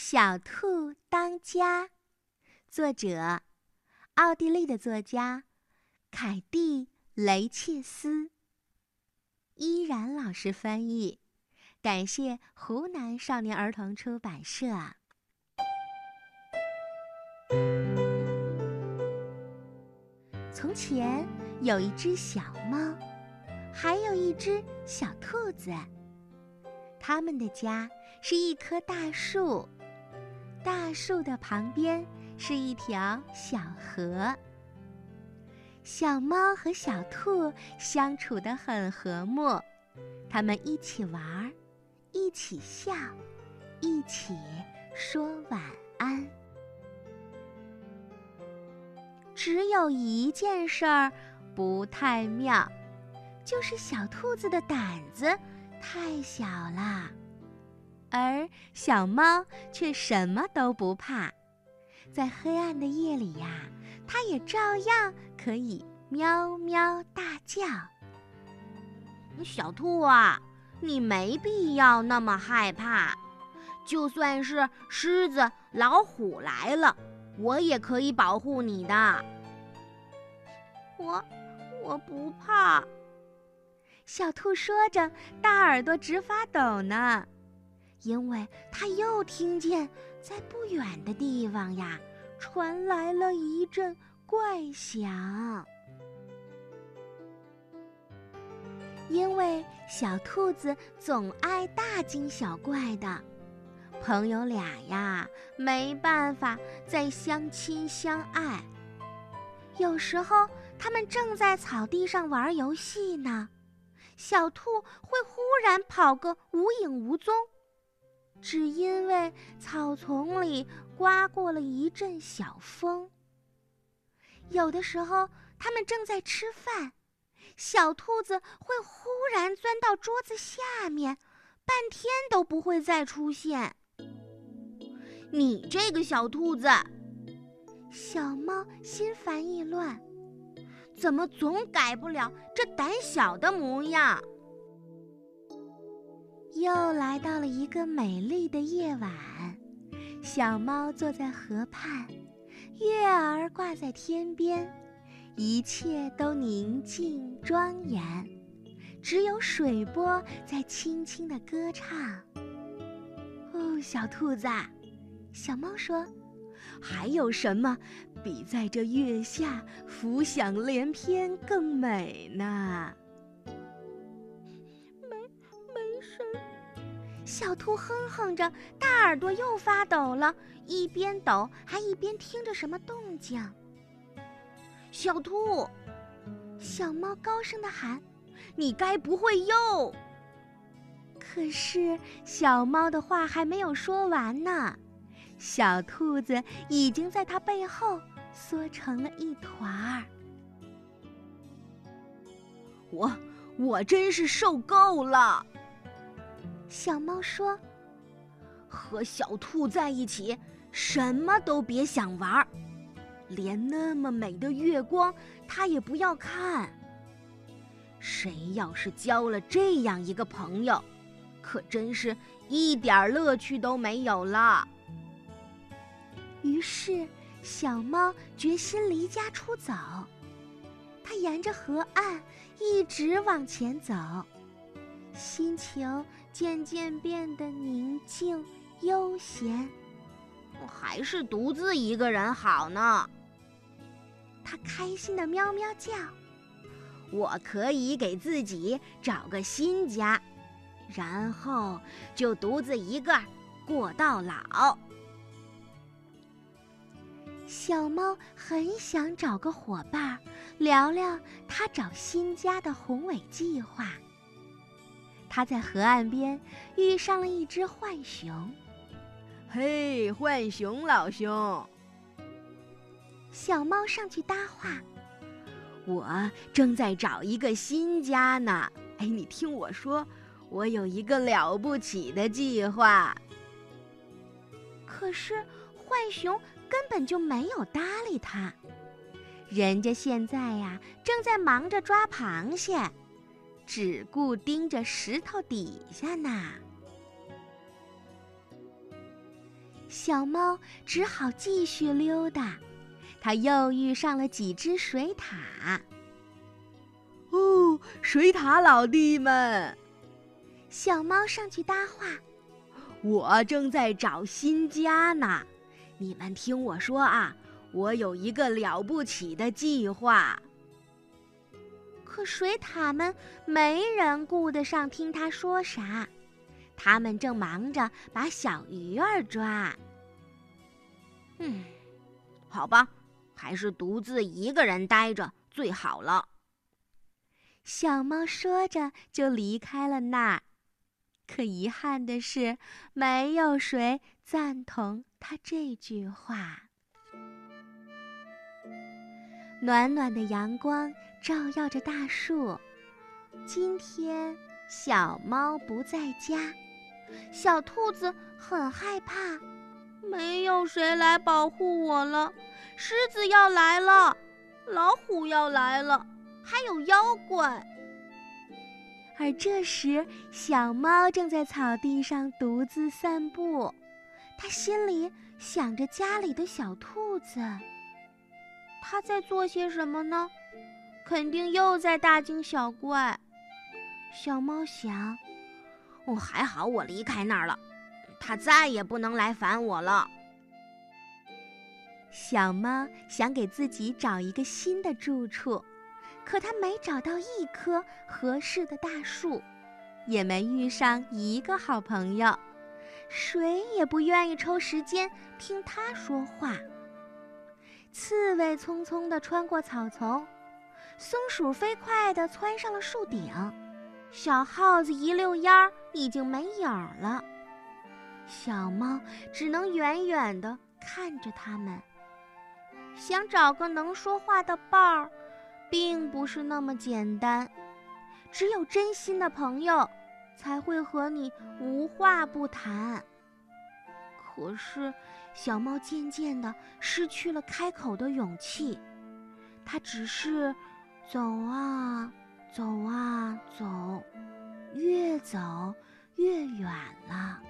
小兔当家，作者：奥地利的作家凯蒂·雷切斯，依然老师翻译，感谢湖南少年儿童出版社。从前有一只小猫，还有一只小兔子，他们的家是一棵大树。大树的旁边是一条小河。小猫和小兔相处得很和睦，它们一起玩，一起笑，一起说晚安。只有一件事儿不太妙，就是小兔子的胆子太小了。而小猫却什么都不怕，在黑暗的夜里呀，它也照样可以喵喵大叫。小兔啊，你没必要那么害怕，就算是狮子、老虎来了，我也可以保护你的。我，我不怕。小兔说着，大耳朵直发抖呢。因为他又听见在不远的地方呀，传来了一阵怪响。因为小兔子总爱大惊小怪的，朋友俩呀没办法再相亲相爱。有时候他们正在草地上玩游戏呢，小兔会忽然跑个无影无踪。只因为草丛里刮过了一阵小风。有的时候，他们正在吃饭，小兔子会忽然钻到桌子下面，半天都不会再出现。你这个小兔子，小猫心烦意乱，怎么总改不了这胆小的模样？又来到了一个美丽的夜晚，小猫坐在河畔，月儿挂在天边，一切都宁静庄严，只有水波在轻轻的歌唱。哦，小兔子，小猫说：“还有什么比在这月下浮想联翩更美呢？”小兔哼哼着，大耳朵又发抖了，一边抖还一边听着什么动静。小兔，小猫高声的喊：“你该不会又……”可是小猫的话还没有说完呢，小兔子已经在它背后缩成了一团儿。我，我真是受够了。小猫说：“和小兔在一起，什么都别想玩儿，连那么美的月光，它也不要看。谁要是交了这样一个朋友，可真是一点乐趣都没有了。”于是，小猫决心离家出走。它沿着河岸一直往前走。心情渐渐变得宁静悠闲，还是独自一个人好呢。它开心的喵喵叫。我可以给自己找个新家，然后就独自一个过到老。小猫很想找个伙伴，聊聊它找新家的宏伟计划。他在河岸边遇上了一只浣熊。嘿，浣熊老兄！小猫上去搭话：“我正在找一个新家呢。哎，你听我说，我有一个了不起的计划。”可是浣熊根本就没有搭理他。人家现在呀，正在忙着抓螃蟹。只顾盯着石头底下呢。小猫只好继续溜达。它又遇上了几只水獭。哦，水獭老弟们！小猫上去搭话：“我正在找新家呢，你们听我说啊，我有一个了不起的计划。”可水獭们没人顾得上听他说啥，他们正忙着把小鱼儿抓。嗯，好吧，还是独自一个人待着最好了。小猫说着就离开了那儿，可遗憾的是，没有谁赞同他这句话。暖暖的阳光照耀着大树。今天小猫不在家，小兔子很害怕，没有谁来保护我了。狮子要来了，老虎要来了。还有妖怪。而这时，小猫正在草地上独自散步，它心里想着家里的小兔子。它在做些什么呢？肯定又在大惊小怪。小猫想：“哦，还好我离开那儿了，它再也不能来烦我了。”小猫想给自己找一个新的住处。可它没找到一棵合适的大树，也没遇上一个好朋友，谁也不愿意抽时间听它说话。刺猬匆匆地穿过草丛，松鼠飞快地窜上了树顶，小耗子一溜烟儿已经没影儿了。小猫只能远远地看着它们，想找个能说话的伴儿。并不是那么简单，只有真心的朋友才会和你无话不谈。可是，小猫渐渐地失去了开口的勇气，它只是走啊走啊走，越走越远了。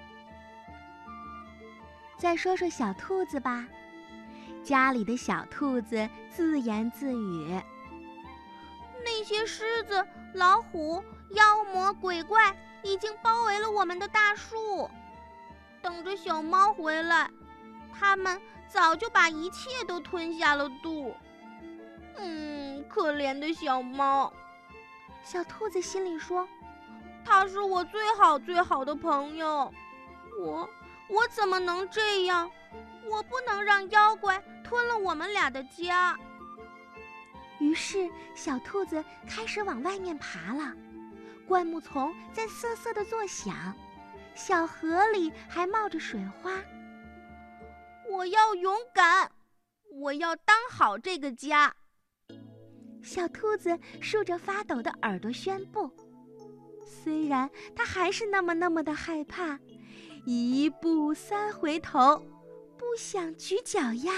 再说说小兔子吧，家里的小兔子自言自语。那些狮子、老虎、妖魔鬼怪已经包围了我们的大树，等着小猫回来。他们早就把一切都吞下了肚。嗯，可怜的小猫。小兔子心里说：“它是我最好最好的朋友，我我怎么能这样？我不能让妖怪吞了我们俩的家。”于是，小兔子开始往外面爬了。灌木丛在瑟瑟的作响，小河里还冒着水花。我要勇敢，我要当好这个家。小兔子竖着发抖的耳朵宣布：“虽然它还是那么那么的害怕，一步三回头，不想举脚丫。”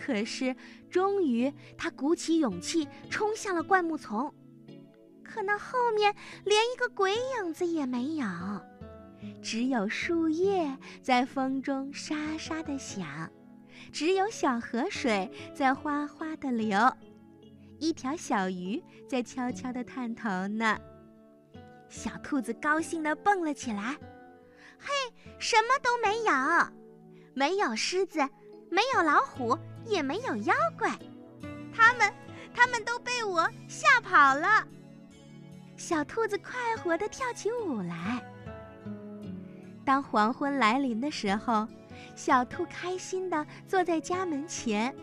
可是，终于，他鼓起勇气冲向了灌木丛。可那后面连一个鬼影子也没有，只有树叶在风中沙沙的响，只有小河水在哗哗的流，一条小鱼在悄悄地探头呢。小兔子高兴地蹦了起来：“嘿，什么都没有，没有狮子，没有老虎。”也没有妖怪，他们，他们都被我吓跑了。小兔子快活地跳起舞来。当黄昏来临的时候，小兔开心地坐在家门前。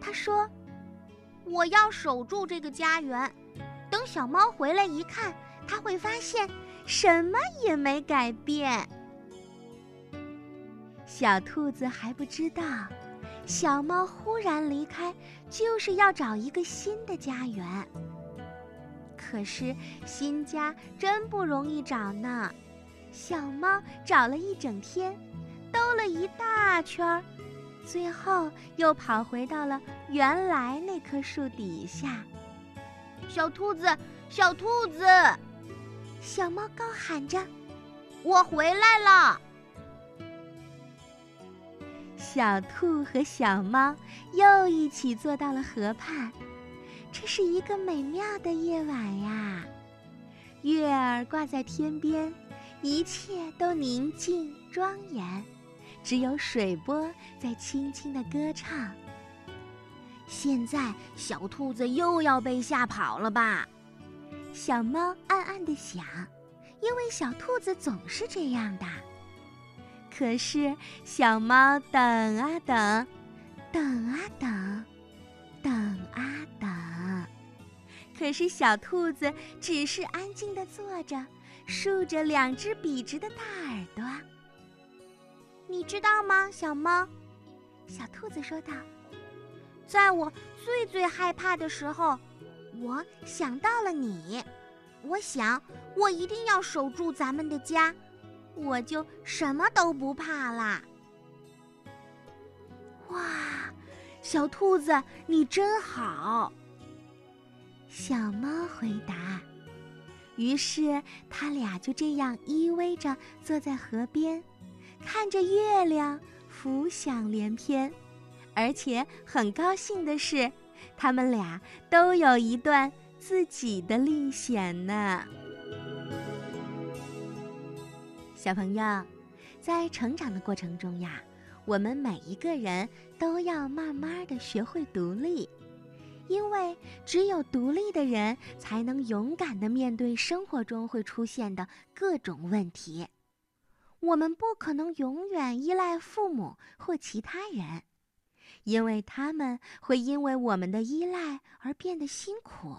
他说：“我要守住这个家园，等小猫回来一看，它会发现什么也没改变。”小兔子还不知道。小猫忽然离开，就是要找一个新的家园。可是新家真不容易找呢。小猫找了一整天，兜了一大圈儿，最后又跑回到了原来那棵树底下。小兔子，小兔子，小猫高喊着：“我回来了！”小兔和小猫又一起坐到了河畔。这是一个美妙的夜晚呀，月儿挂在天边，一切都宁静庄严，只有水波在轻轻的歌唱。现在小兔子又要被吓跑了吧？小猫暗暗的想，因为小兔子总是这样的。可是小猫等啊等，等啊等，等啊等，可是小兔子只是安静的坐着，竖着两只笔直的大耳朵。你知道吗，小猫？小兔子说道：“在我最最害怕的时候，我想到了你。我想，我一定要守住咱们的家。”我就什么都不怕啦！哇，小兔子你真好。小猫回答。于是他俩就这样依偎着坐在河边，看着月亮浮想联翩，而且很高兴的是，他们俩都有一段自己的历险呢。小朋友，在成长的过程中呀，我们每一个人都要慢慢的学会独立，因为只有独立的人才能勇敢的面对生活中会出现的各种问题。我们不可能永远依赖父母或其他人，因为他们会因为我们的依赖而变得辛苦，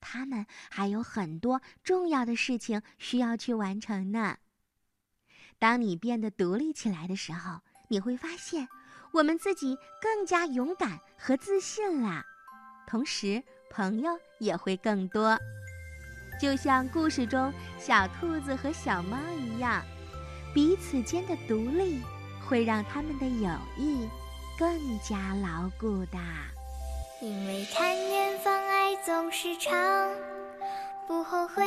他们还有很多重要的事情需要去完成呢。当你变得独立起来的时候，你会发现，我们自己更加勇敢和自信了，同时朋友也会更多。就像故事中小兔子和小猫一样，彼此间的独立会让他们的友谊更加牢固的。因为看远方，爱总是长，不后悔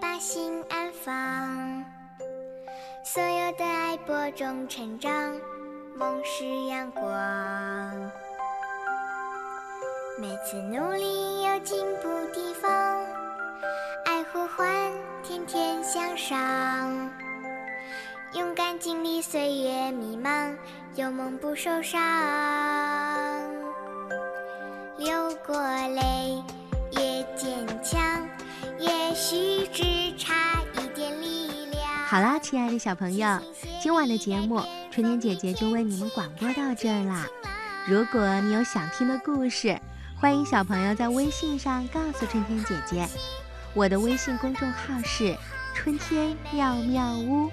把心安放。所有的爱播种成长，梦是阳光。每次努力有进步地方，爱呼唤天天向上。勇敢经历岁月迷茫，有梦不受伤。流过泪也坚强，也许只差一点力量。好啦，亲爱的小朋友，今晚的节目春天姐姐就为你们广播到这儿啦。如果你有想听的故事，欢迎小朋友在微信上告诉春天姐姐。我的微信公众号是春天妙妙屋，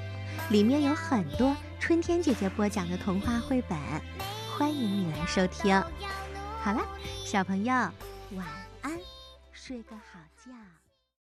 里面有很多春天姐姐播讲的童话绘本，欢迎你来收听。好了，小朋友，晚安，睡个好觉。